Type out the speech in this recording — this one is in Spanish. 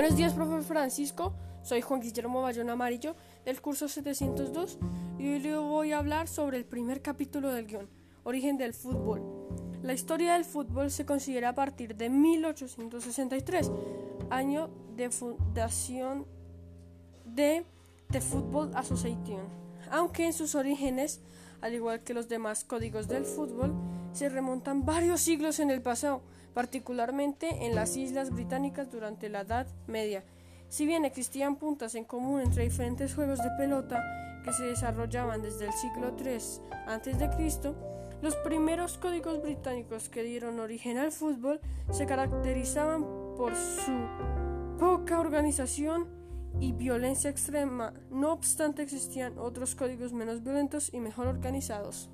Buenos días, profe Francisco. Soy Juan Guillermo Bayón Amarillo del curso 702 y hoy le voy a hablar sobre el primer capítulo del guion, Origen del fútbol. La historia del fútbol se considera a partir de 1863, año de fundación de The Football Association, aunque en sus orígenes, al igual que los demás códigos del fútbol, se remontan varios siglos en el pasado, particularmente en las islas británicas durante la Edad Media. Si bien existían puntas en común entre diferentes juegos de pelota que se desarrollaban desde el siglo III a.C., los primeros códigos británicos que dieron origen al fútbol se caracterizaban por su poca organización y violencia extrema. No obstante, existían otros códigos menos violentos y mejor organizados.